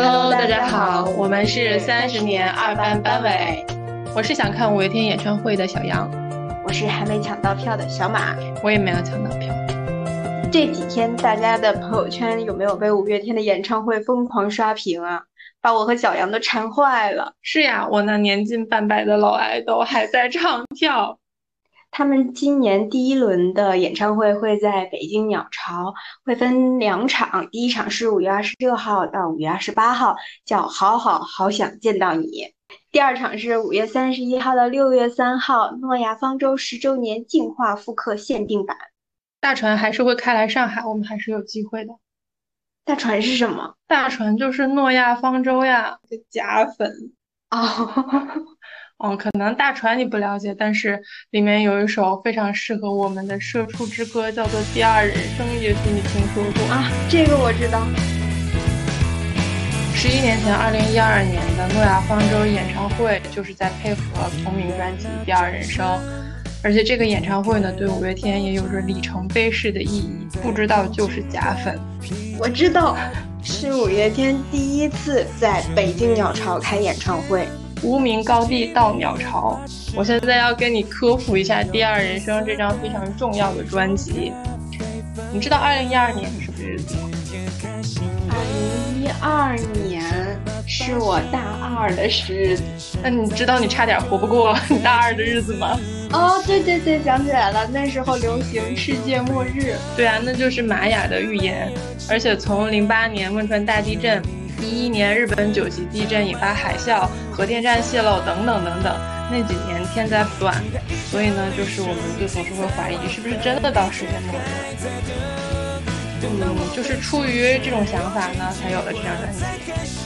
Hello，大家好，我们是三十年二班班委。我是想看五月天演唱会的小杨，我是还没抢到票的小马，我也没有抢到票。这几天大家的朋友圈有没有被五月天的演唱会疯狂刷屏啊？把我和小杨都馋坏了。是呀，我那年近半百的老爱豆还在唱跳。他们今年第一轮的演唱会会在北京鸟巢，会分两场，第一场是五月二十六号到五月二十八号，叫“好好好想见到你”；第二场是五月三十一号到六月三号，诺亚方舟十周年进化复刻限定版。大船还是会开来上海，我们还是有机会的。大船是什么？大船就是诺亚方舟呀，假粉哦。嗯，可能大船你不了解，但是里面有一首非常适合我们的社畜之歌，叫做《第二人生》，也许你听说过啊？这个我知道。十一年前，二零一二年的诺亚方舟演唱会，就是在配合同名专辑《第二人生》，而且这个演唱会呢，对五月天也有着里程碑式的意义。不知道就是假粉。我知道，是五月天第一次在北京鸟巢开演唱会。无名高地到鸟巢，我现在要跟你科普一下《第二人生》这张非常重要的专辑。你知道二零一二年是什么日子吗？二零一二年是我大二的日子。那你知道你差点活不过你大二的日子吗？哦，对对对，想起来了，那时候流行世界末日。对啊，那就是玛雅的预言。而且从零八年汶川大地震。一一年日本九级地震引发海啸，核电站泄漏等等等等，那几年天灾不断，所以呢，就是我们就总是会怀疑是不是真的到世界末日。嗯，就是出于这种想法呢，才有了这张专辑。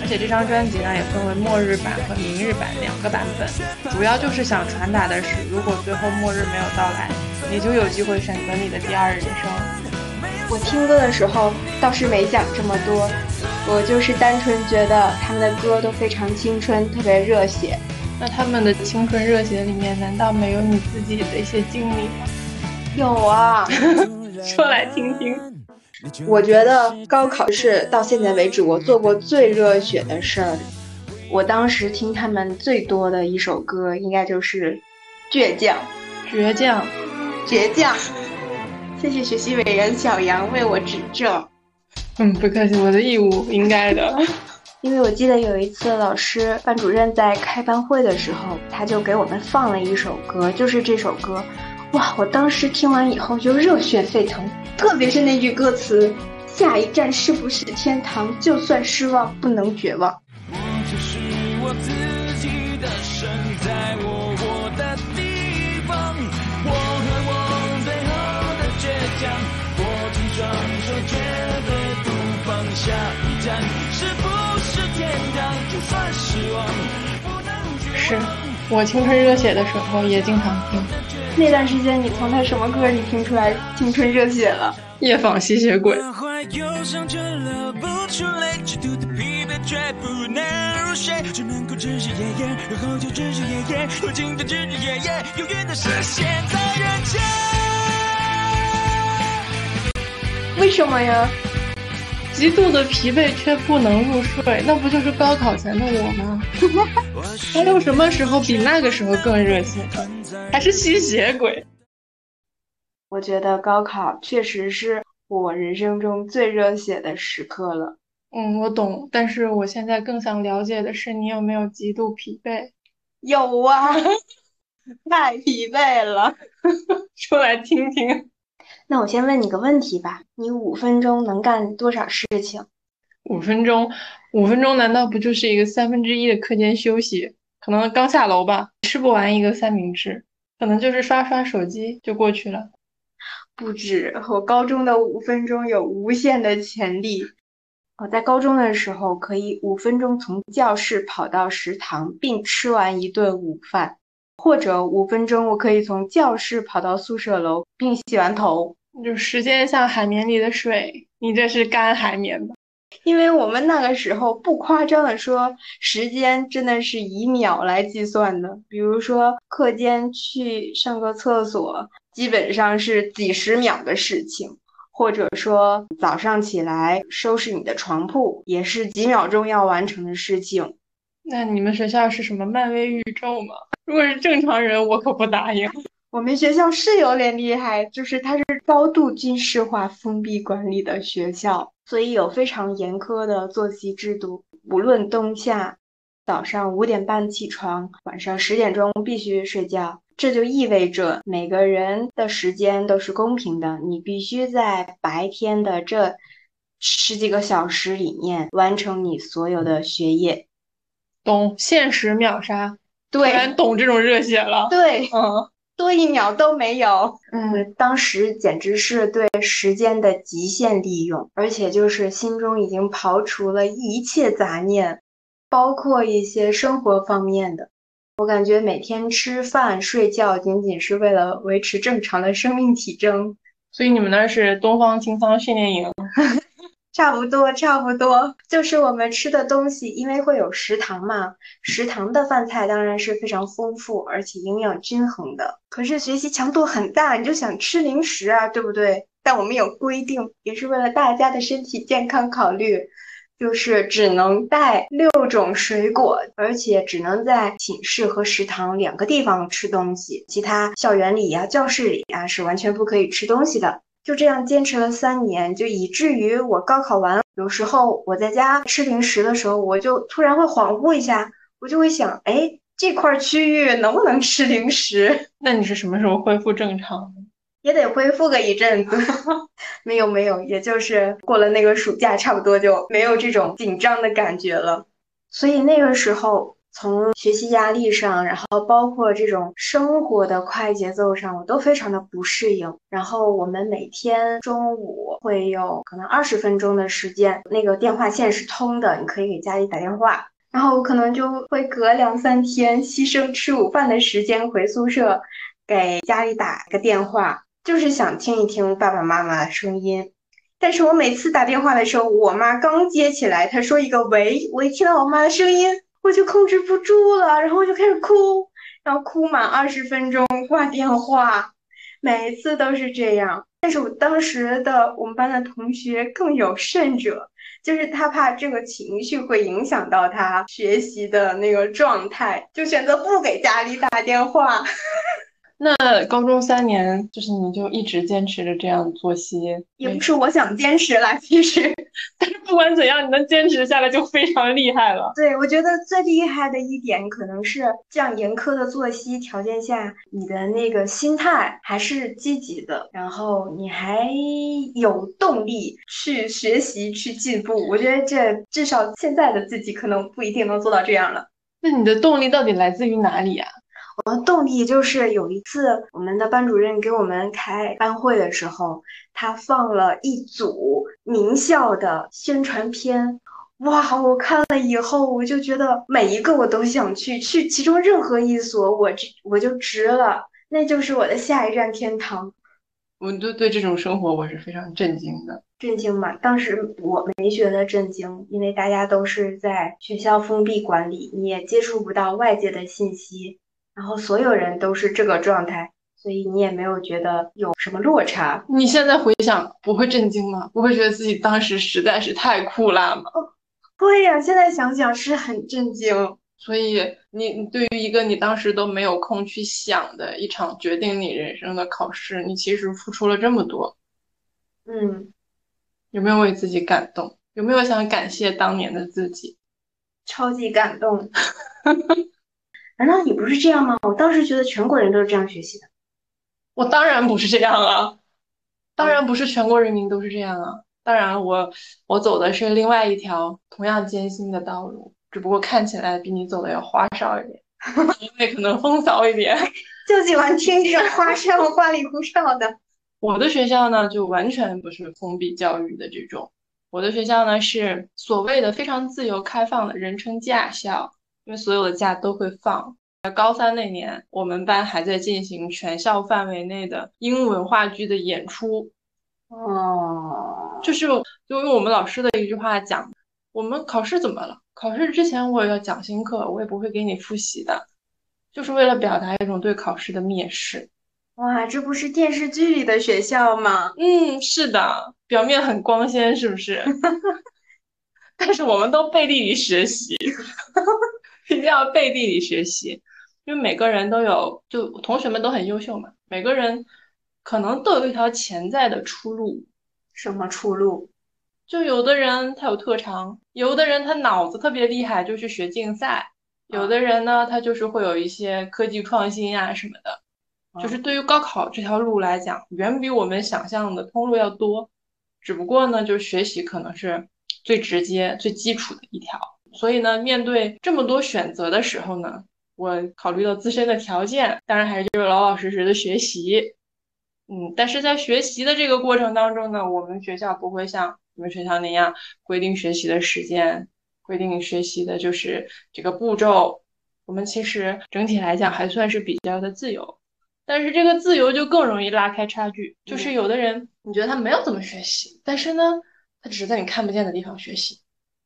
而且这张专辑呢，也分为末日版和明日版两个版本，主要就是想传达的是，如果最后末日没有到来，你就有机会选择你的第二人生。我听歌的时候倒是没想这么多。我就是单纯觉得他们的歌都非常青春，特别热血。那他们的青春热血里面，难道没有你自己的一些经历吗？有啊，说来听听。我觉得高考是到现在为止我做过最热血的事儿。我当时听他们最多的一首歌，应该就是《倔强》。倔强，倔强。谢谢学习委员小杨为我指正。嗯，不客气，我的义务应该的。因为我记得有一次，老师班主任在开班会的时候，他就给我们放了一首歌，就是这首歌。哇，我当时听完以后就热血沸腾，特别是那句歌词：“下一站是不是天堂？就算失望，不能绝望。”我就是我自站是不是天堂？就算失望，是我青春热血的时候也经常听。那段时间，你从他什么歌里听出来青春热血了？夜访吸血鬼。为什么呀？极度的疲惫却不能入睡，那不就是高考前的我吗？还有什么时候比那个时候更热血？还是吸血鬼？我觉得高考确实是我人生中最热血的时刻了。嗯，我懂，但是我现在更想了解的是，你有没有极度疲惫？有啊，太疲惫了，说来听听。那我先问你个问题吧，你五分钟能干多少事情？五分钟，五分钟难道不就是一个三分之一的课间休息？可能刚下楼吧，吃不完一个三明治，可能就是刷刷手机就过去了。不止，我高中的五分钟有无限的潜力。我在高中的时候可以五分钟从教室跑到食堂，并吃完一顿午饭。或者五分钟，我可以从教室跑到宿舍楼并洗完头。就时间像海绵里的水，你这是干海绵吧？因为我们那个时候不夸张的说，时间真的是以秒来计算的。比如说课间去上个厕所，基本上是几十秒的事情。或者说早上起来收拾你的床铺，也是几秒钟要完成的事情。那你们学校是什么漫威宇宙吗？如果是正常人，我可不答应。我们学校是有点厉害，就是它是高度军事化、封闭管理的学校，所以有非常严苛的作息制度，无论冬夏，早上五点半起床，晚上十点钟必须睡觉。这就意味着每个人的时间都是公平的，你必须在白天的这十几个小时里面完成你所有的学业。懂，限时秒杀，对，突然懂这种热血了。对，嗯。多一秒都没有，嗯，当时简直是对时间的极限利用，而且就是心中已经刨除了一切杂念，包括一些生活方面的。我感觉每天吃饭睡觉仅仅是为了维持正常的生命体征。所以你们那是东方青苍训练营。差不多，差不多，就是我们吃的东西，因为会有食堂嘛，食堂的饭菜当然是非常丰富，而且营养均衡的。可是学习强度很大，你就想吃零食啊，对不对？但我们有规定，也是为了大家的身体健康考虑，就是只能带六种水果，而且只能在寝室和食堂两个地方吃东西，其他校园里呀、教室里呀是完全不可以吃东西的。就这样坚持了三年，就以至于我高考完，有时候我在家吃零食的时候，我就突然会恍惚一下，我就会想，哎，这块区域能不能吃零食？那你是什么时候恢复正常？也得恢复个一阵子。没有没有，也就是过了那个暑假，差不多就没有这种紧张的感觉了。所以那个时候。从学习压力上，然后包括这种生活的快节奏上，我都非常的不适应。然后我们每天中午会有可能二十分钟的时间，那个电话线是通的，你可以给家里打电话。然后我可能就会隔两三天牺牲吃午饭的时间回宿舍，给家里打个电话，就是想听一听爸爸妈妈的声音。但是我每次打电话的时候，我妈刚接起来，她说一个喂，我一听到我妈的声音。我就控制不住了，然后我就开始哭，然后哭满二十分钟挂电话，每一次都是这样。但是我当时的我们班的同学更有甚者，就是他怕这个情绪会影响到他学习的那个状态，就选择不给家里打电话。那高中三年，就是你就一直坚持着这样作息，也不是我想坚持啦，其实，但是不管怎样，你能坚持下来就非常厉害了。对，我觉得最厉害的一点可能是这样严苛的作息条件下，你的那个心态还是积极的，然后你还有动力去学习去进步。我觉得这至少现在的自己可能不一定能做到这样了。那你的动力到底来自于哪里呀？我的动力就是有一次，我们的班主任给我们开班会的时候，他放了一组名校的宣传片。哇，我看了以后，我就觉得每一个我都想去，去其中任何一所，我这我就值了，那就是我的下一站天堂。我对对这种生活我是非常震惊的。震惊嘛？当时我没觉得震惊，因为大家都是在学校封闭管理，你也接触不到外界的信息。然后所有人都是这个状态，所以你也没有觉得有什么落差。你现在回想，不会震惊吗？不会觉得自己当时实在是太酷辣吗？会呀，现在想想是很震惊。所以你对于一个你当时都没有空去想的一场决定你人生的考试，你其实付出了这么多。嗯，有没有为自己感动？有没有想感谢当年的自己？超级感动。难道你不是这样吗？我当时觉得全国人都是这样学习的。我当然不是这样啊，当然不是全国人民都是这样啊。当然，我我走的是另外一条同样艰辛的道路，只不过看起来比你走的要花哨一点，因为可能风骚一点。就喜欢听这种花哨、花里胡哨的。我的学校呢，就完全不是封闭教育的这种。我的学校呢，是所谓的非常自由开放的，人称驾校。因为所有的假都会放。高三那年，我们班还在进行全校范围内的英文话剧的演出。哦，就是就用我们老师的一句话讲，我们考试怎么了？考试之前我也要讲新课，我也不会给你复习的，就是为了表达一种对考试的蔑视。哇，这不是电视剧里的学校吗？嗯，是的，表面很光鲜，是不是？但是我们都背地里学习，一定要背地里学习，因为每个人都有，就同学们都很优秀嘛，每个人可能都有一条潜在的出路。什么出路？就有的人他有特长，有的人他脑子特别厉害，就去学竞赛；有的人呢，他就是会有一些科技创新啊什么的。就是对于高考这条路来讲，远比我们想象的通路要多。只不过呢，就是学习可能是最直接、最基础的一条。所以呢，面对这么多选择的时候呢，我考虑到自身的条件，当然还是就是老老实实的学习。嗯，但是在学习的这个过程当中呢，我们学校不会像你们学校那样规定学习的时间，规定学习的就是这个步骤。我们其实整体来讲还算是比较的自由。但是这个自由就更容易拉开差距，就是有的人你觉得他没有怎么学习，但是呢，他只是在你看不见的地方学习，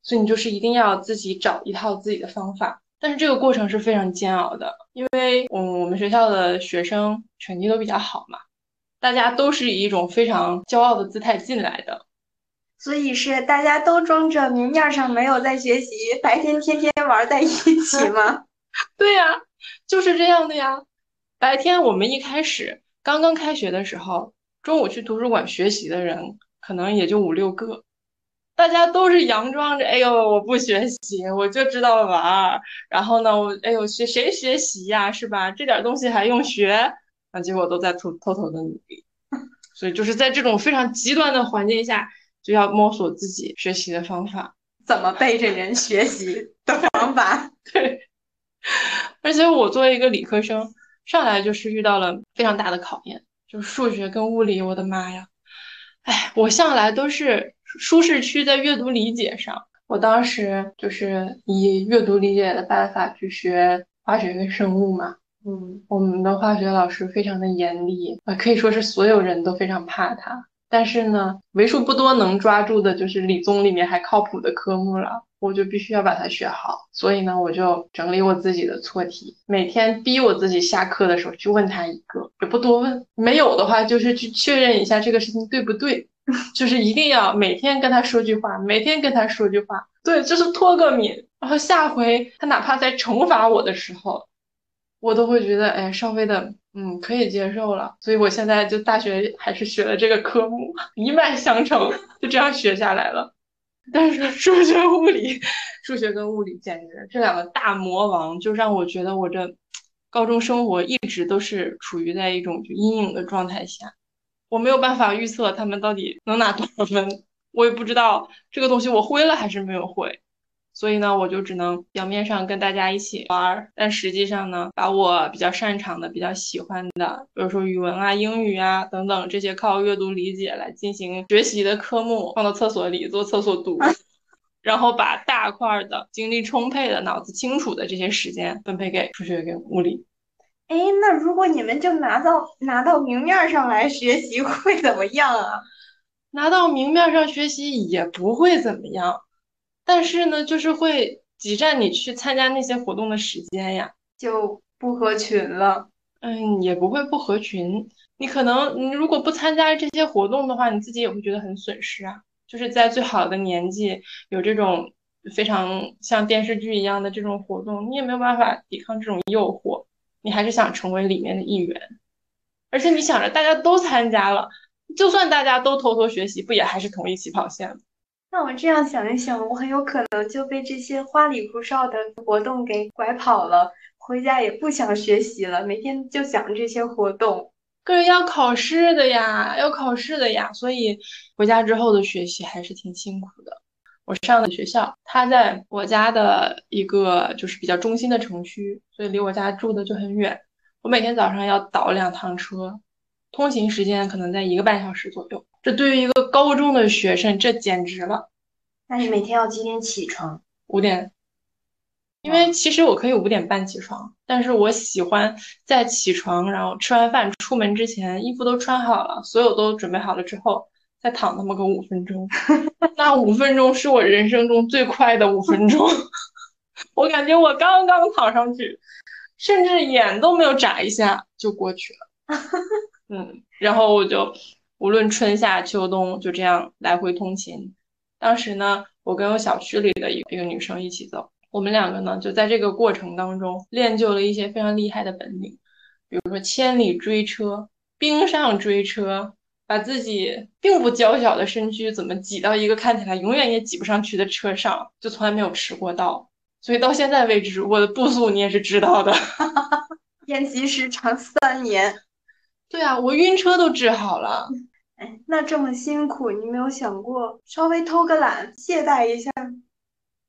所以你就是一定要自己找一套自己的方法。但是这个过程是非常煎熬的，因为嗯，我们学校的学生成绩都比较好嘛，大家都是以一种非常骄傲的姿态进来的，所以是大家都装着明面上没有在学习，白天天天玩在一起 吗？对呀，就是这样的呀。白天我们一开始刚刚开学的时候，中午去图书馆学习的人可能也就五六个，大家都是佯装着，哎呦我不学习，我就知道玩儿。然后呢，我哎呦学谁学习呀，是吧？这点东西还用学？啊结果都在偷偷偷的努力。所以就是在这种非常极端的环境下，就要摸索自己学习的方法，怎么背着人学习的方法。对，而且我作为一个理科生。上来就是遇到了非常大的考验，就是数学跟物理，我的妈呀！哎，我向来都是舒适区在阅读理解上，我当时就是以阅读理解的办法去学化学跟生物嘛。嗯，我们的化学老师非常的严厉，啊，可以说是所有人都非常怕他。但是呢，为数不多能抓住的就是理综里面还靠谱的科目了。我就必须要把它学好，所以呢，我就整理我自己的错题，每天逼我自己下课的时候去问他一个，也不多问，没有的话就是去确认一下这个事情对不对，就是一定要每天跟他说句话，每天跟他说句话，对，就是脱个敏，然后下回他哪怕在惩罚我的时候，我都会觉得哎，稍微的嗯可以接受了，所以我现在就大学还是学了这个科目，一脉相承，就这样学下来了。但是数学、物理，数学跟物理简直这两个大魔王，就让我觉得我这高中生活一直都是处于在一种就阴影的状态下。我没有办法预测他们到底能拿多少分，我也不知道这个东西我会了还是没有会。所以呢，我就只能表面上跟大家一起玩，但实际上呢，把我比较擅长的、比较喜欢的，比如说语文啊、英语啊等等这些靠阅读理解来进行学习的科目，放到厕所里做厕所读，然后把大块的、精力充沛的、脑子清楚的这些时间分配给数学跟物理。哎，那如果你们就拿到拿到明面上来学习，会怎么样啊？拿到明面上学习也不会怎么样。但是呢，就是会挤占你去参加那些活动的时间呀，就不合群了。嗯，也不会不合群。你可能你如果不参加这些活动的话，你自己也会觉得很损失啊。就是在最好的年纪有这种非常像电视剧一样的这种活动，你也没有办法抵抗这种诱惑，你还是想成为里面的一员。而且你想着大家都参加了，就算大家都偷偷学习，不也还是同一起跑线吗？那我这样想一想，我很有可能就被这些花里胡哨的活动给拐跑了，回家也不想学习了，每天就想这些活动。可是要考试的呀，要考试的呀，所以回家之后的学习还是挺辛苦的。我上的学校，它在我家的一个就是比较中心的城区，所以离我家住的就很远。我每天早上要倒两趟车，通勤时间可能在一个半小时左右。这对于一个高中的学生，这简直了。那你每天要几点起床？五点。因为其实我可以五点半起床，但是我喜欢在起床，然后吃完饭出门之前，衣服都穿好了，所有都准备好了之后，再躺那么个五分钟。那五分钟是我人生中最快的五分钟。我感觉我刚刚躺上去，甚至眼都没有眨一下就过去了。嗯，然后我就无论春夏秋冬就这样来回通勤。当时呢，我跟我小区里的一一个女生一起走，我们两个呢就在这个过程当中练就了一些非常厉害的本领，比如说千里追车、冰上追车，把自己并不娇小的身躯怎么挤到一个看起来永远也挤不上去的车上，就从来没有迟过到。所以到现在为止，我的步速你也是知道的，练习时长三年。对啊，我晕车都治好了。哎，那这么辛苦，你没有想过稍微偷个懒，懈怠一下？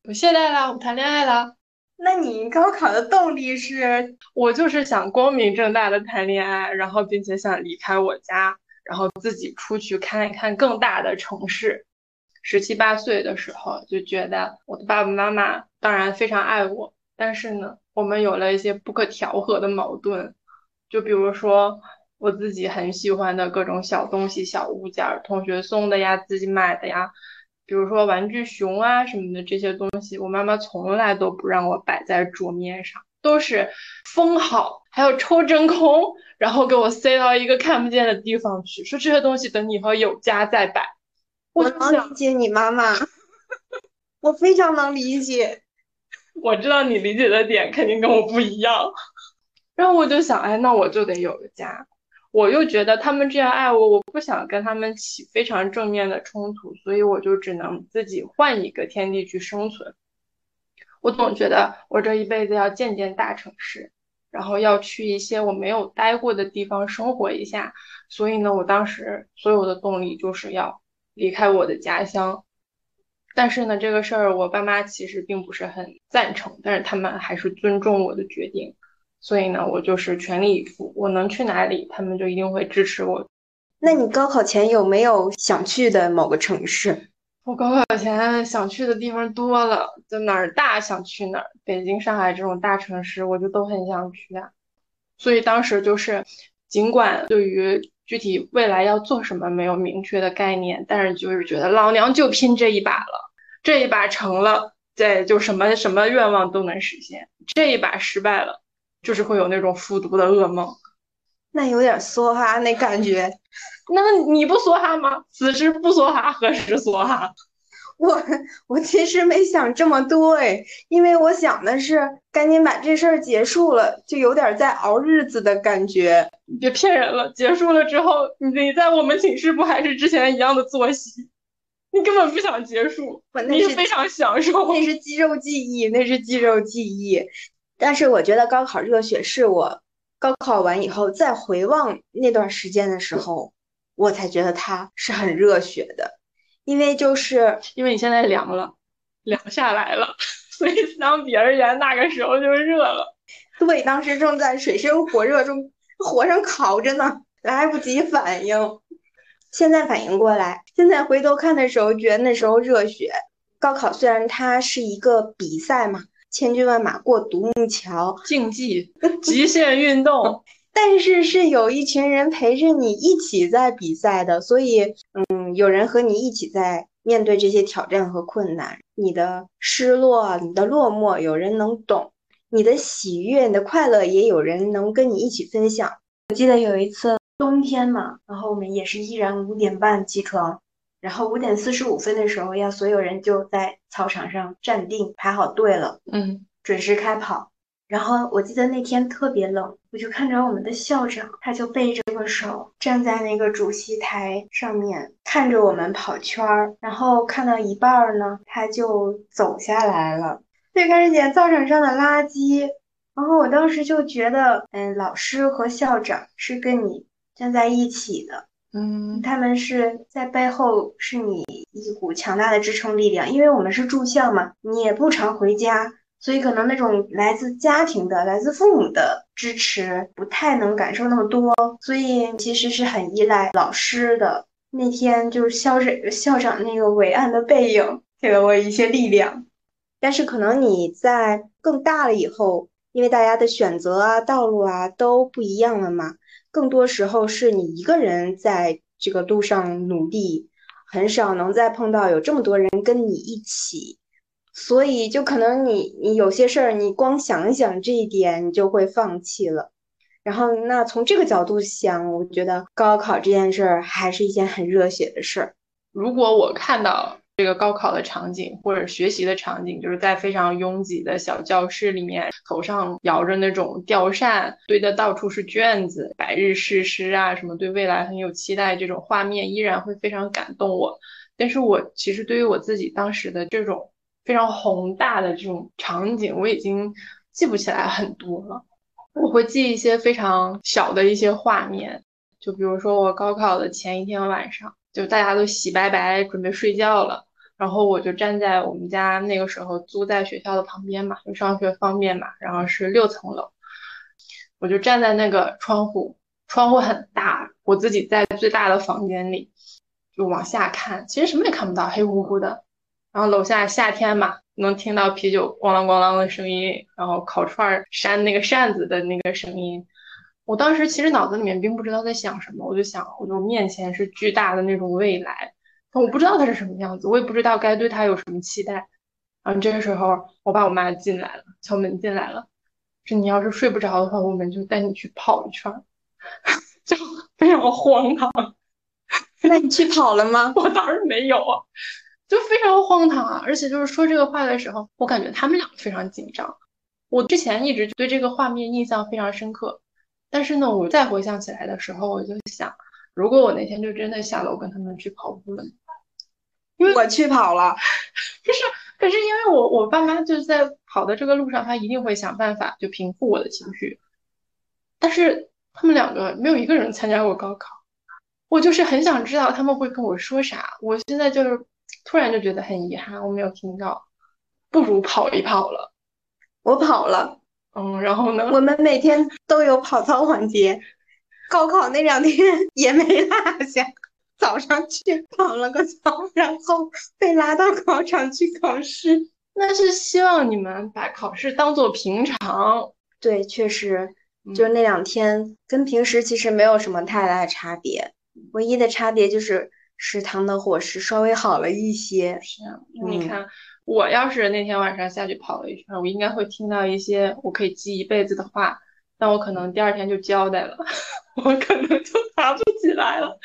我懈怠了，我谈恋爱了。那你高考的动力是？我就是想光明正大的谈恋爱，然后并且想离开我家，然后自己出去看一看更大的城市。十七八岁的时候就觉得我的爸爸妈妈当然非常爱我，但是呢，我们有了一些不可调和的矛盾，就比如说。我自己很喜欢的各种小东西、小物件，同学送的呀，自己买的呀，比如说玩具熊啊什么的这些东西，我妈妈从来都不让我摆在桌面上，都是封好，还有抽真空，然后给我塞到一个看不见的地方去，说这些东西等你以后有家再摆。我能理解你妈妈，我非常能理解。我知道你理解的点肯定跟我不一样，然后我就想，哎，那我就得有个家。我又觉得他们这样爱我，我不想跟他们起非常正面的冲突，所以我就只能自己换一个天地去生存。我总觉得我这一辈子要见见大城市，然后要去一些我没有待过的地方生活一下。所以呢，我当时所有的动力就是要离开我的家乡。但是呢，这个事儿我爸妈其实并不是很赞成，但是他们还是尊重我的决定。所以呢，我就是全力以赴，我能去哪里，他们就一定会支持我。那你高考前有没有想去的某个城市？我高考前想去的地方多了，就哪儿大想去哪儿，北京、上海这种大城市，我就都很想去啊。所以当时就是，尽管对于具体未来要做什么没有明确的概念，但是就是觉得老娘就拼这一把了，这一把成了，对，就什么什么愿望都能实现；这一把失败了。就是会有那种复读的噩梦，那有点梭哈那感觉。那你不梭哈吗？此时不梭哈，何时梭哈？我我其实没想这么多哎，因为我想的是赶紧把这事儿结束了，就有点在熬日子的感觉。你别骗人了，结束了之后，你你在我们寝室不还是之前一样的作息？你根本不想结束，你是非常享受。那是肌肉记忆，那是肌肉记忆。但是我觉得高考热血是我高考完以后再回望那段时间的时候，我才觉得它是很热血的，因为就是因为你现在凉了，凉下来了，所以相比而言那个时候就热了。对，当时正在水深火热中，火上烤着呢，来不及反应。现在反应过来，现在回头看的时候，觉得那时候热血。高考虽然它是一个比赛嘛。千军万马过独木桥，竞技极限运动，但是是有一群人陪着你一起在比赛的，所以，嗯，有人和你一起在面对这些挑战和困难，你的失落、你的落寞，有人能懂；你的喜悦、你的快乐，也有人能跟你一起分享。我记得有一次冬天嘛，然后我们也是依然五点半起床。然后五点四十五分的时候，要所有人就在操场上站定，排好队了，嗯，准时开跑。然后我记得那天特别冷，我就看着我们的校长，他就背着个手站在那个主席台上面，看着我们跑圈儿。然后看到一半儿呢，他就走下来了，就开始捡操场上的垃圾。然后我当时就觉得，嗯，老师和校长是跟你站在一起的。嗯，他们是在背后是你一股强大的支撑力量，因为我们是住校嘛，你也不常回家，所以可能那种来自家庭的、来自父母的支持不太能感受那么多，所以其实是很依赖老师的。那天就是校长校长那个伟岸的背影给了我一些力量，但是可能你在更大了以后，因为大家的选择啊、道路啊都不一样了嘛。更多时候是你一个人在这个路上努力，很少能再碰到有这么多人跟你一起，所以就可能你你有些事儿你光想一想这一点，你就会放弃了。然后，那从这个角度想，我觉得高考这件事儿还是一件很热血的事儿。如果我看到这个高考的场景或者学习的场景，就是在非常拥挤的小教室里面，头上摇着那种吊扇，堆的到处是卷子，百日誓师啊，什么对未来很有期待，这种画面依然会非常感动我。但是我其实对于我自己当时的这种非常宏大的这种场景，我已经记不起来很多了。我会记一些非常小的一些画面，就比如说我高考的前一天晚上，就大家都洗白白准备睡觉了，然后我就站在我们家那个时候租在学校的旁边嘛，就上学方便嘛，然后是六层楼，我就站在那个窗户，窗户很大，我自己在最大的房间里。就往下看，其实什么也看不到，黑乎乎的。然后楼下夏天嘛，能听到啤酒咣啷咣啷的声音，然后烤串扇那个扇子的那个声音。我当时其实脑子里面并不知道在想什么，我就想，我就面前是巨大的那种未来，我不知道他是什么样子，我也不知道该对他有什么期待。然后这个时候，我爸我妈进来了，敲门进来了，说你要是睡不着的话，我们就带你去跑一圈，就非常荒唐。那你去跑了吗？我当然没有啊，就非常荒唐啊！而且就是说这个话的时候，我感觉他们俩非常紧张。我之前一直对这个画面印象非常深刻，但是呢，我再回想起来的时候，我就想，如果我那天就真的下楼跟他们去跑步了，我去跑了，不是，可是因为我我爸妈就是在跑的这个路上，他一定会想办法就平复我的情绪，但是他们两个没有一个人参加过高考。我就是很想知道他们会跟我说啥，我现在就是突然就觉得很遗憾，我没有听到，不如跑一跑了。我跑了，嗯，然后呢？我们每天都有跑操环节，高考那两天 也没落下。早上去跑了个操，然后被拉到考场去考试。那是希望你们把考试当做平常。对，确实，就那两天跟平时其实没有什么太大的差别。唯一的差别就是食堂的伙食稍微好了一些。是啊，你看，我要是那天晚上下去跑了一圈，我应该会听到一些我可以记一辈子的话，但我可能第二天就交代了，我可能就爬不起来了。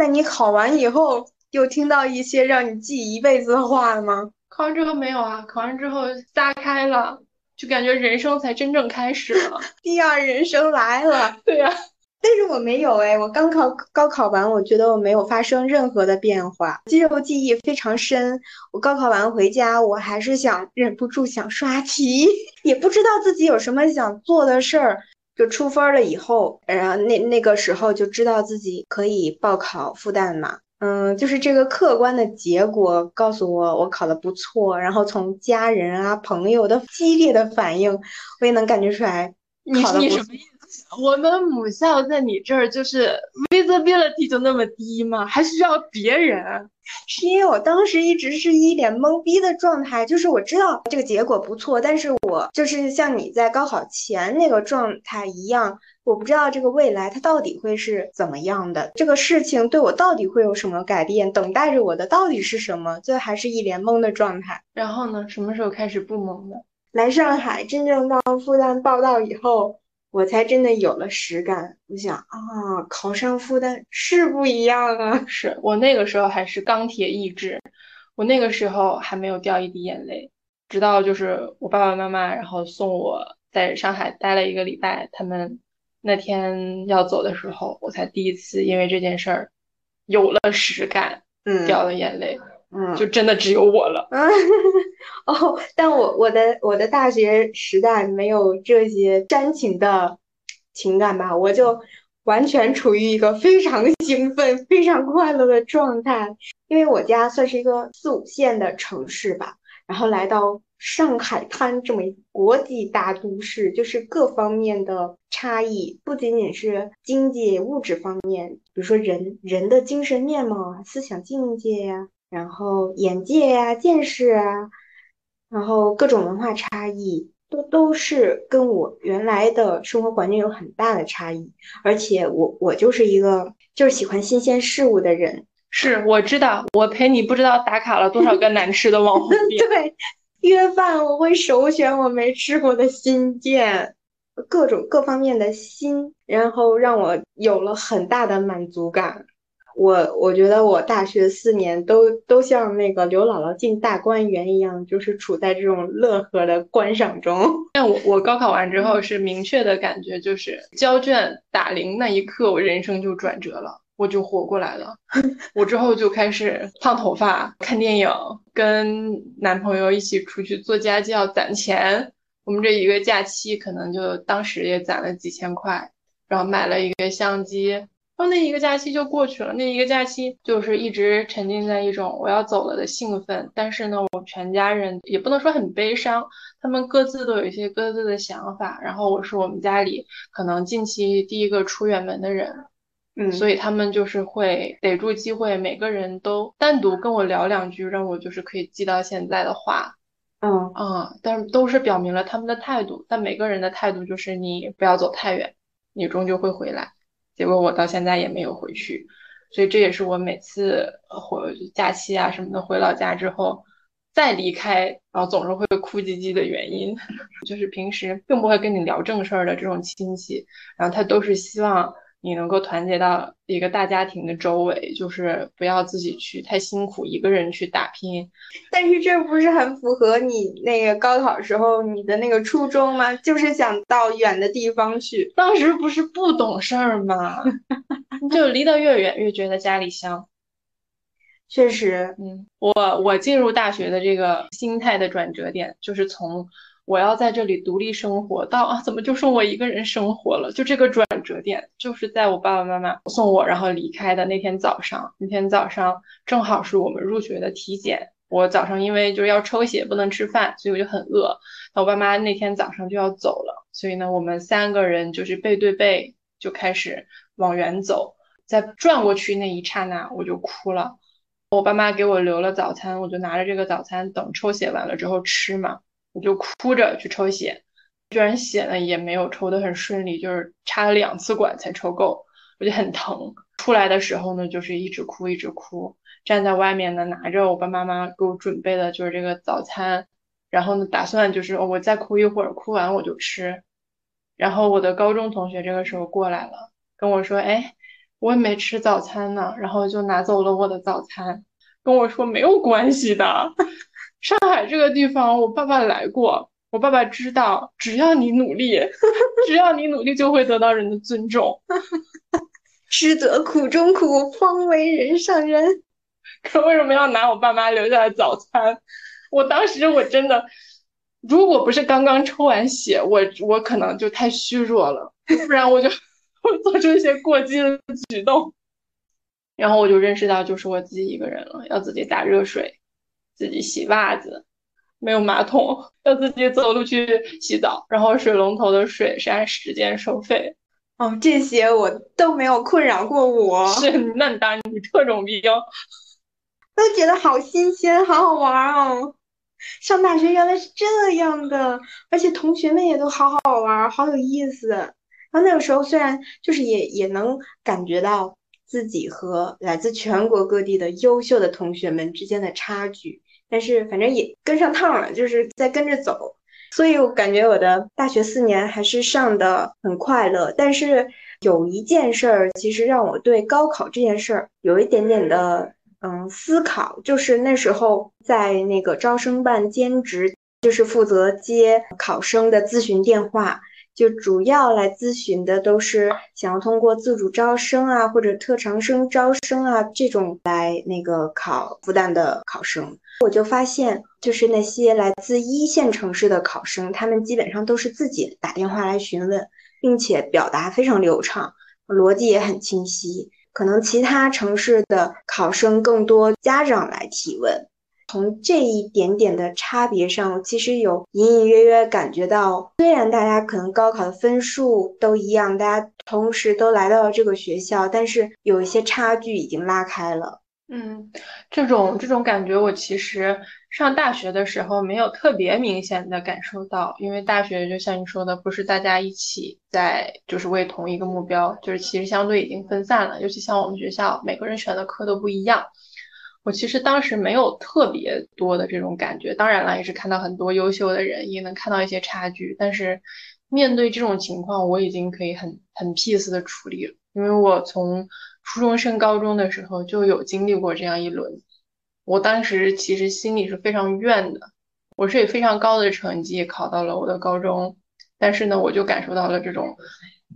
那你考完以后有听到一些让你记一辈子的话吗？考完之后没有啊，考完之后撒开了，就感觉人生才真正开始了，第二人生来了。对呀。但是我没有哎，我刚考高考完，我觉得我没有发生任何的变化，肌肉记忆非常深。我高考完回家，我还是想忍不住想刷题，也不知道自己有什么想做的事儿。就出分了以后，然后那那个时候就知道自己可以报考复旦嘛。嗯，就是这个客观的结果告诉我我考的不错，然后从家人啊朋友的激烈的反应，我也能感觉出来考的不错。我们母校在你这儿就是 visibility 就那么低吗？还需要别人？是因为我当时一直是一脸懵逼的状态，就是我知道这个结果不错，但是我就是像你在高考前那个状态一样，我不知道这个未来它到底会是怎么样的，这个事情对我到底会有什么改变，等待着我的到底是什么？就还是一脸懵的状态。然后呢？什么时候开始不懵的？来上海真正到复旦报道以后。我才真的有了实感，我想啊，考上复旦是不一样啊！是我那个时候还是钢铁意志，我那个时候还没有掉一滴眼泪，直到就是我爸爸妈妈然后送我在上海待了一个礼拜，他们那天要走的时候，我才第一次因为这件事儿有了实感，嗯，掉了眼泪。嗯，就真的只有我了。哦，但我我的我的大学时代没有这些煽情的情感吧，我就完全处于一个非常兴奋、非常快乐的状态。因为我家算是一个四五线的城市吧，然后来到上海滩这么一国际大都市，就是各方面的差异，不仅仅是经济物质方面，比如说人人的精神面貌啊、思想境界呀。然后眼界呀、见识啊，然后各种文化差异都都是跟我原来的生活环境有很大的差异，而且我我就是一个就是喜欢新鲜事物的人。是，我知道，我陪你不知道打卡了多少个难吃的网红店。对，约饭我会首选我没吃过的新店。各种各方面的新，然后让我有了很大的满足感。我我觉得我大学四年都都像那个刘姥姥进大观园一样，就是处在这种乐呵的观赏中。但我我高考完之后是明确的感觉，就是交卷打铃那一刻，我人生就转折了，我就活过来了。我之后就开始烫头发、看电影，跟男朋友一起出去做家教攒钱。我们这一个假期可能就当时也攒了几千块，然后买了一个相机。然后那一个假期就过去了，那一个假期就是一直沉浸在一种我要走了的兴奋。但是呢，我全家人也不能说很悲伤，他们各自都有一些各自的想法。然后我是我们家里可能近期第一个出远门的人，嗯，所以他们就是会逮住机会，每个人都单独跟我聊两句，让我就是可以记到现在的话。嗯啊，但是都是表明了他们的态度，但每个人的态度就是你不要走太远，你终究会回来。结果我到现在也没有回去，所以这也是我每次回假期啊什么的回老家之后再离开，然后总是会哭唧唧的原因，就是平时并不会跟你聊正事儿的这种亲戚，然后他都是希望。你能够团结到一个大家庭的周围，就是不要自己去太辛苦，一个人去打拼。但是这不是很符合你那个高考时候你的那个初衷吗？就是想到远的地方去。当时不是不懂事儿吗？就离得越远，越觉得家里香。确实，嗯，我我进入大学的这个心态的转折点，就是从。我要在这里独立生活，到啊，怎么就剩我一个人生活了？就这个转折点，就是在我爸爸妈妈送我然后离开的那天早上。那天早上正好是我们入学的体检，我早上因为就是要抽血，不能吃饭，所以我就很饿。那我爸妈那天早上就要走了，所以呢，我们三个人就是背对背就开始往远走。在转过去那一刹那，我就哭了。我爸妈给我留了早餐，我就拿着这个早餐等抽血完了之后吃嘛。我就哭着去抽血，居然血呢也没有抽得很顺利，就是插了两次管才抽够，我就很疼。出来的时候呢，就是一直哭一直哭，站在外面呢，拿着我爸妈妈给我准备的就是这个早餐，然后呢，打算就是我再哭一会儿，哭完我就吃。然后我的高中同学这个时候过来了，跟我说：“哎，我也没吃早餐呢。”然后就拿走了我的早餐，跟我说没有关系的。上海这个地方，我爸爸来过。我爸爸知道，只要你努力，只要你努力，就会得到人的尊重。吃得苦中苦，方为人上人。可为什么要拿我爸妈留下的早餐？我当时我真的，如果不是刚刚抽完血，我我可能就太虚弱了，不然我就会做出一些过激的举动。然后我就认识到，就是我自己一个人了，要自己打热水。自己洗袜子，没有马桶，要自己走路去洗澡，然后水龙头的水是按时间收费。哦，这些我都没有困扰过我。是，那你当你特种兵，都觉得好新鲜，好好玩哦。上大学原来是这样的，而且同学们也都好好玩，好有意思。然后那个时候虽然就是也也能感觉到自己和来自全国各地的优秀的同学们之间的差距。但是反正也跟上趟了，就是在跟着走，所以我感觉我的大学四年还是上的很快乐。但是有一件事儿，其实让我对高考这件事儿有一点点的嗯思考，就是那时候在那个招生办兼职，就是负责接考生的咨询电话。就主要来咨询的都是想要通过自主招生啊，或者特长生招生啊这种来那个考复旦的考生。我就发现，就是那些来自一线城市的考生，他们基本上都是自己打电话来询问，并且表达非常流畅，逻辑也很清晰。可能其他城市的考生更多家长来提问。从这一点点的差别上，其实有隐隐约约感觉到，虽然大家可能高考的分数都一样，大家同时都来到了这个学校，但是有一些差距已经拉开了。嗯，这种这种感觉，我其实上大学的时候没有特别明显的感受到，因为大学就像你说的，不是大家一起在就是为同一个目标，就是其实相对已经分散了，尤其像我们学校，每个人选的课都不一样。我其实当时没有特别多的这种感觉，当然了，也是看到很多优秀的人，也能看到一些差距。但是面对这种情况，我已经可以很很 peace 的处理了，因为我从初中升高中的时候就有经历过这样一轮。我当时其实心里是非常怨的，我是以非常高的成绩考到了我的高中，但是呢，我就感受到了这种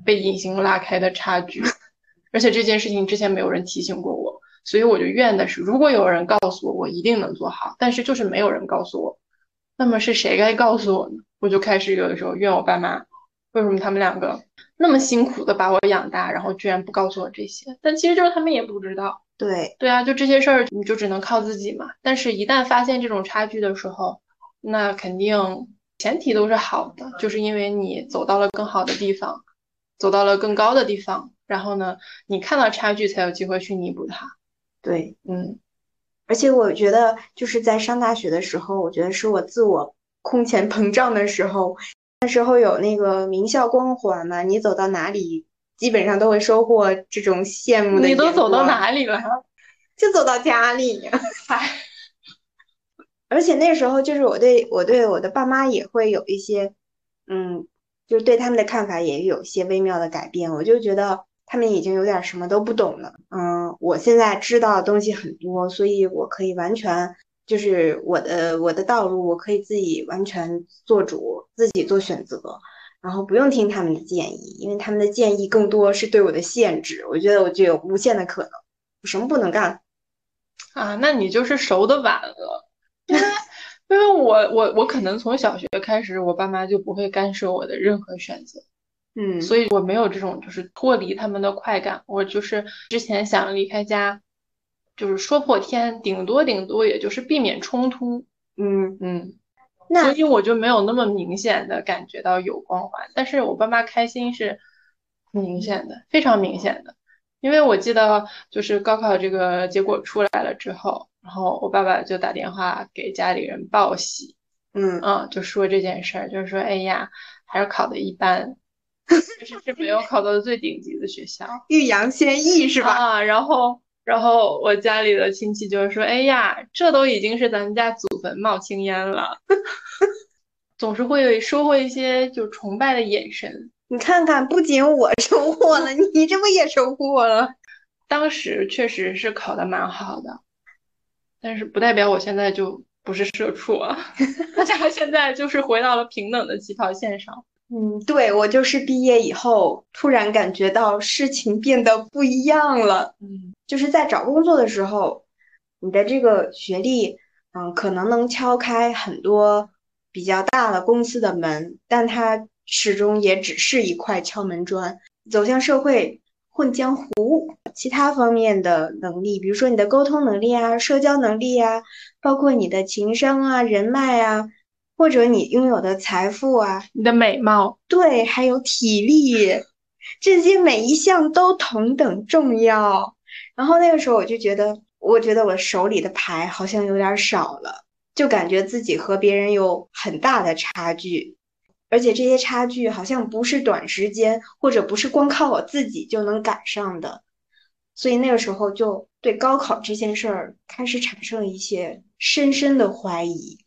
被隐形拉开的差距，而且这件事情之前没有人提醒过我，所以我就怨的是，如果有人告诉我，我一定能做好，但是就是没有人告诉我，那么是谁该告诉我呢？我就开始有的时候怨我爸妈，为什么他们两个那么辛苦的把我养大，然后居然不告诉我这些？但其实就是他们也不知道。对对啊，就这些事儿，你就只能靠自己嘛。但是，一旦发现这种差距的时候，那肯定前提都是好的，就是因为你走到了更好的地方，走到了更高的地方，然后呢，你看到差距才有机会去弥补它。对，嗯。而且我觉得，就是在上大学的时候，我觉得是我自我空前膨胀的时候。那时候有那个名校光环嘛，你走到哪里。基本上都会收获这种羡慕的。你都走到哪里了？就走到家里。嗨，而且那时候就是我对我对我的爸妈也会有一些，嗯，就是对他们的看法也有些微妙的改变。我就觉得他们已经有点什么都不懂了。嗯，我现在知道的东西很多，所以我可以完全就是我的我的道路，我可以自己完全做主，自己做选择。然后不用听他们的建议，因为他们的建议更多是对我的限制。我觉得我就有无限的可能，我什么不能干啊？那你就是熟的晚了，因为因为我我我可能从小学开始，我爸妈就不会干涉我的任何选择，嗯，所以我没有这种就是脱离他们的快感。我就是之前想离开家，就是说破天，顶多顶多也就是避免冲突，嗯嗯。那所以我就没有那么明显的感觉到有光环，但是我爸妈开心是明显的，非常明显的。因为我记得就是高考这个结果出来了之后，然后我爸爸就打电话给家里人报喜，嗯嗯，就说这件事儿，就是说，哎呀，还是考的一般，就是是没有考到最顶级的学校，欲扬先抑是吧？啊，然后。然后我家里的亲戚就是说：“哎呀，这都已经是咱们家祖坟冒青烟了。”总是会收获一些就崇拜的眼神。你看看，不仅我收获了，你这不也收获了？当时确实是考的蛮好的，但是不代表我现在就不是社畜啊。大家现在就是回到了平等的起跑线上。嗯，对我就是毕业以后突然感觉到事情变得不一样了。嗯，就是在找工作的时候，你的这个学历，嗯，可能能敲开很多比较大的公司的门，但它始终也只是一块敲门砖。走向社会混江湖，其他方面的能力，比如说你的沟通能力啊、社交能力啊，包括你的情商啊、人脉啊。或者你拥有的财富啊，你的美貌，对，还有体力，这些每一项都同等重要。然后那个时候我就觉得，我觉得我手里的牌好像有点少了，就感觉自己和别人有很大的差距，而且这些差距好像不是短时间或者不是光靠我自己就能赶上的。所以那个时候就对高考这件事儿开始产生了一些深深的怀疑。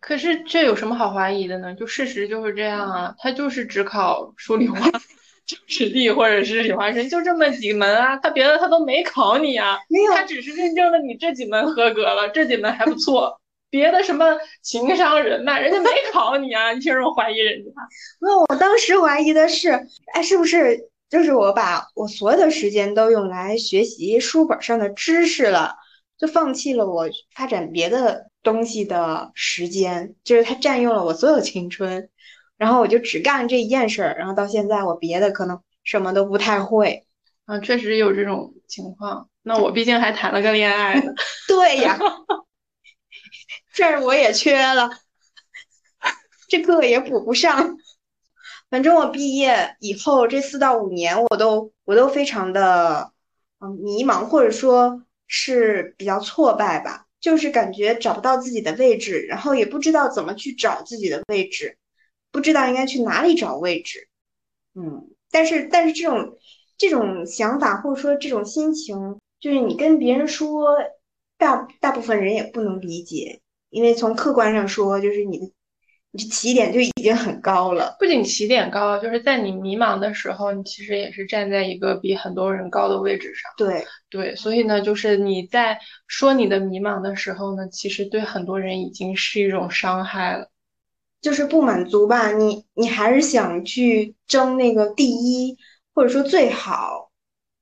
可是这有什么好怀疑的呢？就事实就是这样啊，他就是只考数理化、政史地或者是理化生，就这么几门啊，他别的他都没考你啊，没有，他只是认证了你这几门合格了，这几门还不错，别的什么情商、人脉，人家没考你啊，你凭什么怀疑人家？那我当时怀疑的是，哎，是不是就是我把我所有的时间都用来学习书本上的知识了，就放弃了我发展别的。东西的时间，就是它占用了我所有青春，然后我就只干这一件事儿，然后到现在我别的可能什么都不太会，啊，确实有这种情况。那我毕竟还谈了个恋爱呢。对呀，这儿我也缺了，这课也补不上。反正我毕业以后这四到五年，我都我都非常的嗯迷茫，或者说是比较挫败吧。就是感觉找不到自己的位置，然后也不知道怎么去找自己的位置，不知道应该去哪里找位置。嗯，但是但是这种这种想法或者说这种心情，就是你跟别人说，大大部分人也不能理解，因为从客观上说，就是你的你起点就已经很高了。不仅起点高，就是在你迷茫的时候，你其实也是站在一个比很多人高的位置上。对对，所以呢，就是你在说你的迷茫的时候呢，其实对很多人已经是一种伤害了。就是不满足吧，你你还是想去争那个第一，或者说最好，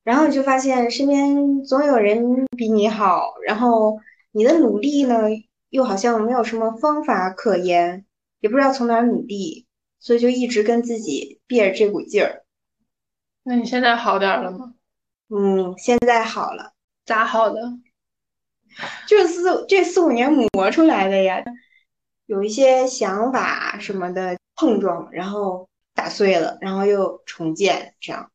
然后你就发现身边总有人比你好，然后你的努力呢，又好像没有什么方法可言，也不知道从哪儿努力，所以就一直跟自己憋着这股劲儿。那你现在好点了吗？嗯，现在好了。咋好的？就四这四五年磨出来的呀。有一些想法什么的碰撞，然后打碎了，然后又重建，这样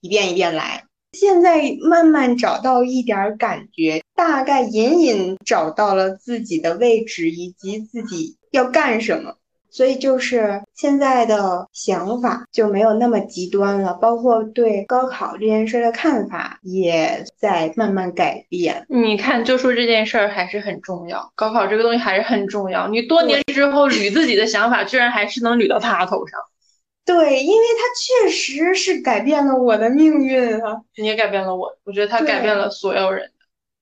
一遍一遍来。现在慢慢找到一点感觉，大概隐隐找到了自己的位置以及自己要干什么。所以就是现在的想法就没有那么极端了，包括对高考这件事的看法也在慢慢改变。你看，就说这件事儿还是很重要，高考这个东西还是很重要。你多年之后捋自己的想法，居然还是能捋到他头上。对，因为他确实是改变了我的命运啊！你也改变了我，我觉得他改变了所有人。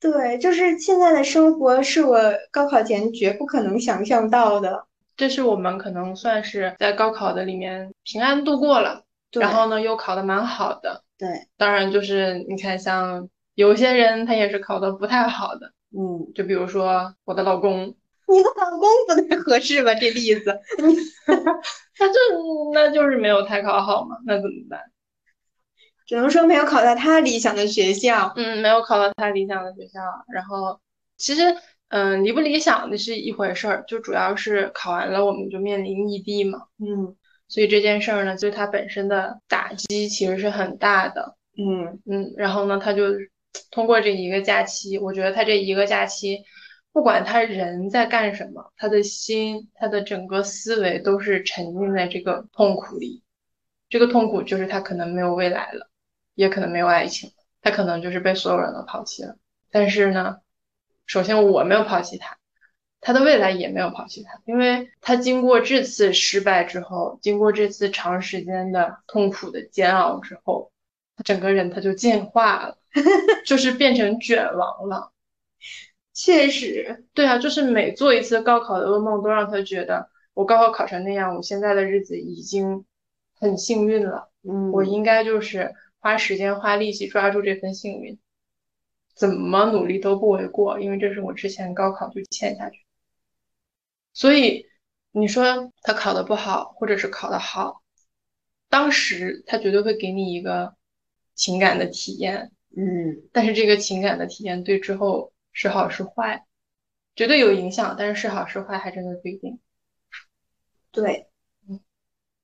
对，就是现在的生活是我高考前绝不可能想象到的。这是我们可能算是在高考的里面平安度过了，然后呢又考的蛮好的。对，当然就是你看，像有些人他也是考的不太好的。嗯，就比如说我的老公，你的老公不太合适吧？这例子，他就那就是没有太考好嘛，那怎么办？只能说没有考到他理想的学校。嗯，没有考到他理想的学校，然后其实。嗯，理不理想那是一回事儿，就主要是考完了我们就面临异地嘛。嗯，所以这件事儿呢，对他本身的打击其实是很大的。嗯嗯，然后呢，他就通过这一个假期，我觉得他这一个假期，不管他人在干什么，他的心，他的整个思维都是沉浸在这个痛苦里。这个痛苦就是他可能没有未来了，也可能没有爱情，他可能就是被所有人都抛弃了。但是呢。首先，我没有抛弃他，他的未来也没有抛弃他，因为他经过这次失败之后，经过这次长时间的痛苦的煎熬之后，他整个人他就进化了，就是变成卷王了。确实，对啊，就是每做一次高考的噩梦，都让他觉得我高考考成那样，我现在的日子已经很幸运了。嗯，我应该就是花时间花力气抓住这份幸运。怎么努力都不为过，因为这是我之前高考就欠下去。所以你说他考的不好，或者是考的好，当时他绝对会给你一个情感的体验，嗯，但是这个情感的体验对之后是好是坏，绝对有影响，但是是好是坏还真的不一定。对，嗯，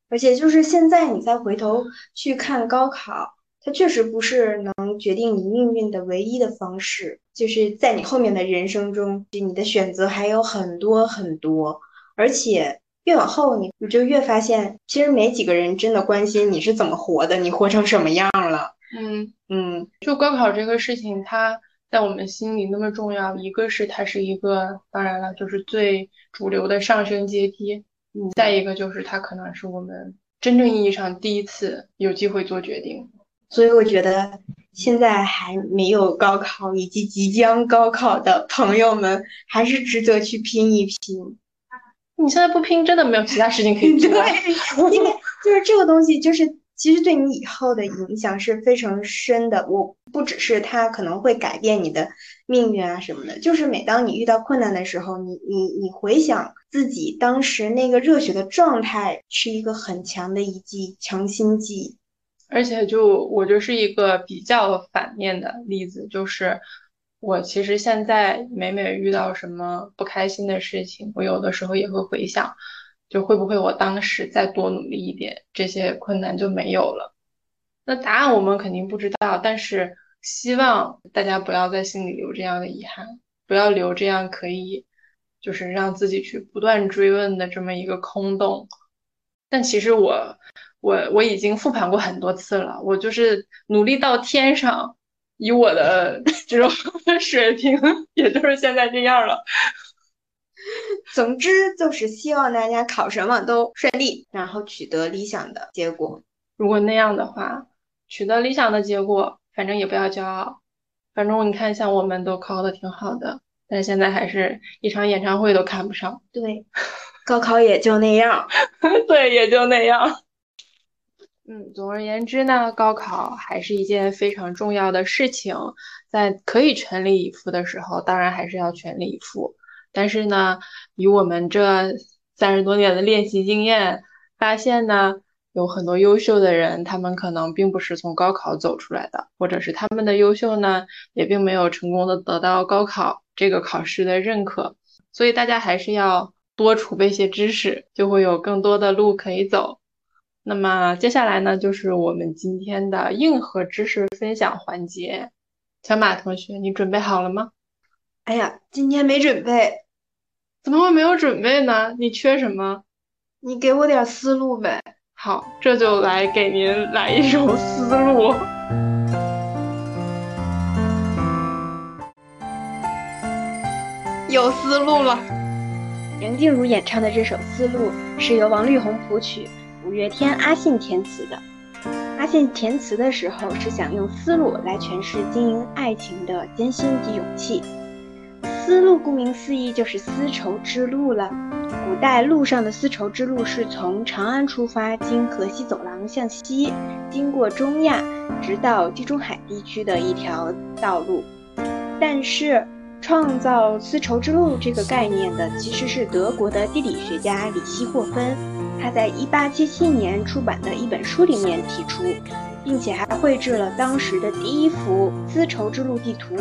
而且就是现在你再回头去看高考。它确实不是能决定你命运的唯一的方式，就是在你后面的人生中，你的选择还有很多很多，而且越往后，你你就越发现，其实没几个人真的关心你是怎么活的，你活成什么样了。嗯嗯，就高考这个事情，它在我们心里那么重要，一个是它是一个，当然了，就是最主流的上升阶梯，嗯，再一个就是它可能是我们真正意义上第一次有机会做决定。所以我觉得现在还没有高考以及即将高考的朋友们，还是值得去拼一拼。你现在不拼，真的没有其他事情可以做。对，因为就是这个东西，就是其实对你以后的影响是非常深的。我不只是它可能会改变你的命运啊什么的，就是每当你遇到困难的时候，你你你回想自己当时那个热血的状态，是一个很强的一剂强心剂。而且就我就是一个比较反面的例子，就是我其实现在每每遇到什么不开心的事情，我有的时候也会回想，就会不会我当时再多努力一点，这些困难就没有了。那答案我们肯定不知道，但是希望大家不要在心里留这样的遗憾，不要留这样可以就是让自己去不断追问的这么一个空洞。但其实我。我我已经复盘过很多次了，我就是努力到天上，以我的这种 水平，也就是现在这样了。总之就是希望大家考什么都顺利，然后取得理想的结果。如果那样的话，取得理想的结果，反正也不要骄傲。反正你看，像我们都考的挺好的，但现在还是一场演唱会都看不上。对，高考也就那样。对，也就那样。嗯，总而言之呢，高考还是一件非常重要的事情，在可以全力以赴的时候，当然还是要全力以赴。但是呢，以我们这三十多年的练习经验，发现呢，有很多优秀的人，他们可能并不是从高考走出来的，或者是他们的优秀呢，也并没有成功的得到高考这个考试的认可。所以大家还是要多储备些知识，就会有更多的路可以走。那么接下来呢，就是我们今天的硬核知识分享环节。小马同学，你准备好了吗？哎呀，今天没准备，怎么会没有准备呢？你缺什么？你给我点思路呗。好，这就来给您来一首思路。有思路了。梁静茹演唱的这首《思路》是由王力宏谱曲，五月天阿信填词的。阿信填词的时候是想用思路来诠释经营爱情的艰辛及勇气。丝路顾名思义就是丝绸之路了。古代路上的丝绸之路是从长安出发，经河西走廊向西，经过中亚，直到地中海地区的一条道路。但是，创造丝绸之路这个概念的其实是德国的地理学家李希霍芬。他在1877年出版的一本书里面提出，并且还绘制了当时的第一幅丝绸之路地图。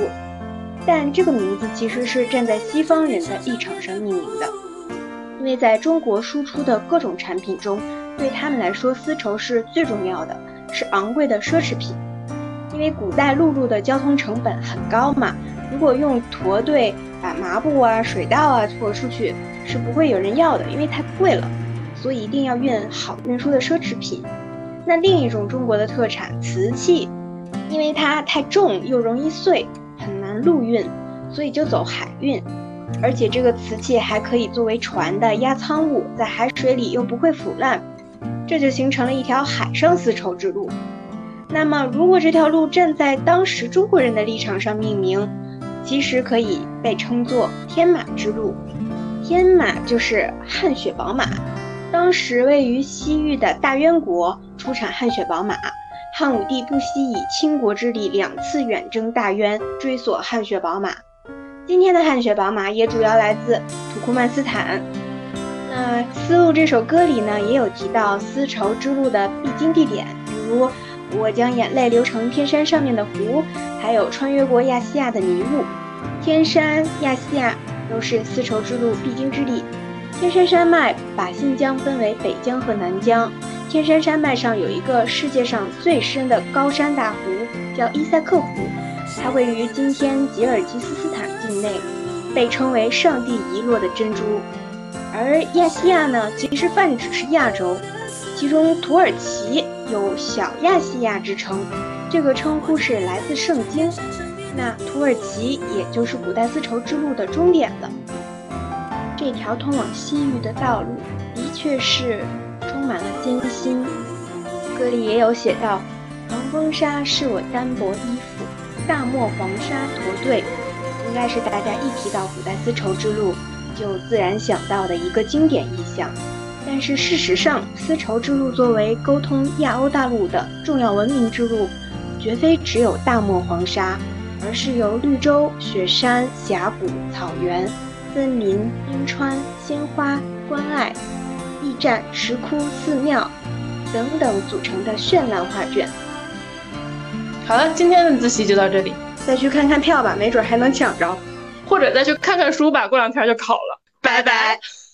但这个名字其实是站在西方人的立场上命名的，因为在中国输出的各种产品中，对他们来说，丝绸是最重要的，是昂贵的奢侈品。因为古代陆路的交通成本很高嘛，如果用驼队把麻布啊、水稻啊驮出去，是不会有人要的，因为太贵了。所以一定要运好运输的奢侈品。那另一种中国的特产瓷器，因为它太重又容易碎。很难陆运，所以就走海运，而且这个瓷器还可以作为船的压舱物，在海水里又不会腐烂，这就形成了一条海上丝绸之路。那么，如果这条路站在当时中国人的立场上命名，其实可以被称作天马之路。天马就是汗血宝马，当时位于西域的大渊国出产汗血宝马。汉武帝不惜以倾国之力两次远征大渊，追索汗血宝马。今天的汗血宝马也主要来自土库曼斯坦。那《丝路》这首歌里呢，也有提到丝绸之路的必经地点，比如我将眼泪流成天山上面的湖，还有穿越过亚细亚的迷雾。天山、亚细亚都是丝绸之路必经之地。天山山脉把新疆分为北疆和南疆。天山山脉上有一个世界上最深的高山大湖，叫伊塞克湖，它位于今天吉尔吉斯斯坦境内，被称为上帝遗落的珍珠。而亚细亚呢，其实泛指是亚洲，其中土耳其有小亚细亚之称，这个称呼是来自圣经。那土耳其也就是古代丝绸之路的终点了。这条通往西域的道路，的确是。充满了艰辛，歌里也有写到：“黄风沙是我单薄衣服，大漠黄沙驼队。”应该是大家一提到古代丝绸之路，就自然想到的一个经典意象。但是事实上，丝绸之路作为沟通亚欧大陆的重要文明之路，绝非只有大漠黄沙，而是由绿洲、雪山、峡谷、草原、森林、冰川、鲜花、关爱。驿站、石窟、寺庙等等组成的绚烂画卷。好了，今天的自习就到这里，再去看看票吧，没准还能抢着，或者再去看看书吧，过两天就考了。拜拜。